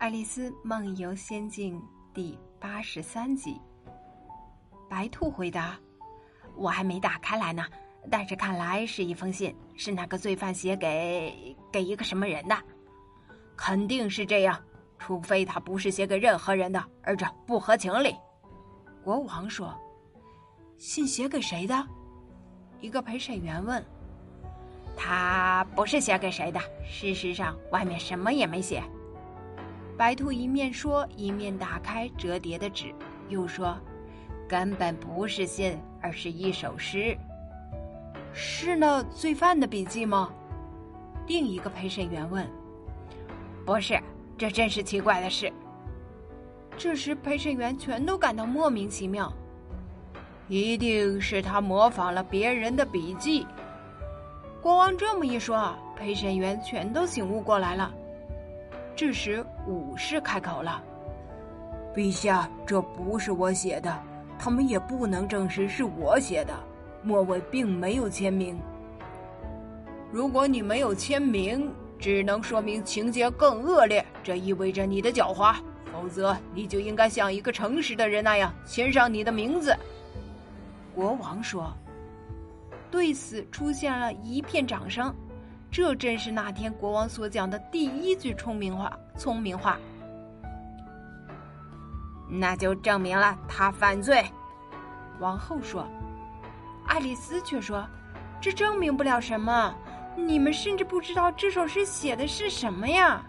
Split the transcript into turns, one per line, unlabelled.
《爱丽丝梦游仙境》第八十三集。白兔回答：“我还没打开来呢，但是看来是一封信，是那个罪犯写给给一个什么人的，肯定是这样，除非他不是写给任何人的，而这不合情理。”国王说：“信写给谁的？”一个陪审员问：“他不是写给谁的，事实上外面什么也没写。”白兔一面说，一面打开折叠的纸，又说：“根本不是信，而是一首诗。是那罪犯的笔记吗？”另一个陪审员问。“不是，这真是奇怪的事。”这时，陪审员全都感到莫名其妙。一定是他模仿了别人的笔记。国王这么一说，陪审员全都醒悟过来了。这时，武士开口了：“
陛下，这不是我写的，他们也不能证实是我写的。末尾并没有签名。
如果你没有签名，只能说明情节更恶劣，这意味着你的狡猾。否则，你就应该像一个诚实的人那样签上你的名字。”国王说。对此，出现了一片掌声。这正是那天国王所讲的第一句聪明话。聪明话，那就证明了他犯罪。王后说：“爱丽丝却说，这证明不了什么。你们甚至不知道这首诗写的是什么呀。”